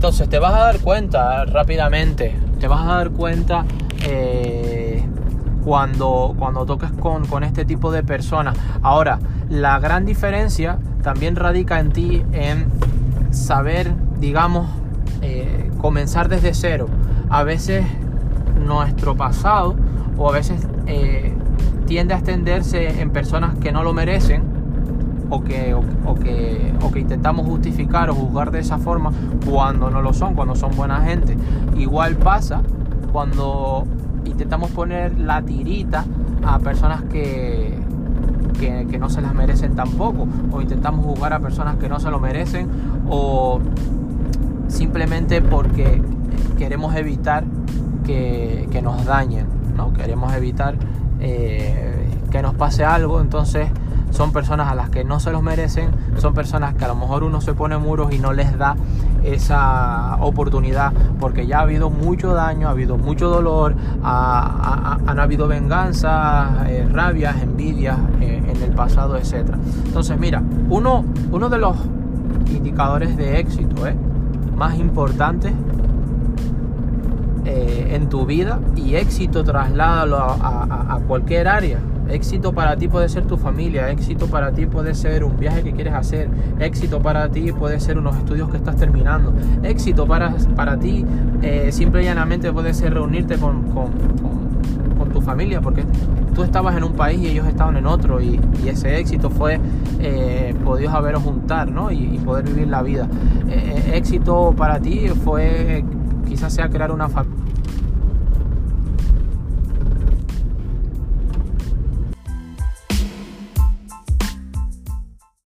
Entonces te vas a dar cuenta rápidamente, te vas a dar cuenta eh, cuando, cuando toques con, con este tipo de personas. Ahora, la gran diferencia también radica en ti en saber, digamos, eh, comenzar desde cero. A veces nuestro pasado o a veces eh, tiende a extenderse en personas que no lo merecen o que, o, que, o que intentamos justificar o juzgar de esa forma cuando no lo son, cuando son buena gente. Igual pasa cuando intentamos poner la tirita a personas que, que, que, no se las merecen tampoco, o intentamos juzgar a personas que no se lo merecen, o simplemente porque queremos evitar que, que nos dañen, ¿no? queremos evitar eh, que nos pase algo, entonces son personas a las que no se los merecen, son personas que a lo mejor uno se pone muros y no les da esa oportunidad porque ya ha habido mucho daño, ha habido mucho dolor, ha, ha, han habido venganzas, eh, rabias, envidias eh, en el pasado, etc. Entonces mira, uno, uno de los indicadores de éxito eh, más importantes eh, en tu vida y éxito trasládalo a, a cualquier área Éxito para ti puede ser tu familia, éxito para ti puede ser un viaje que quieres hacer, éxito para ti puede ser unos estudios que estás terminando, éxito para, para ti eh, simple y llanamente puede ser reunirte con, con, tu familia, porque tú estabas en un país y ellos estaban en otro y, y ese éxito fue eh, podidos haberos juntar ¿no? y, poder vivir la vida. Eh, éxito para ti fue quizás sea crear una,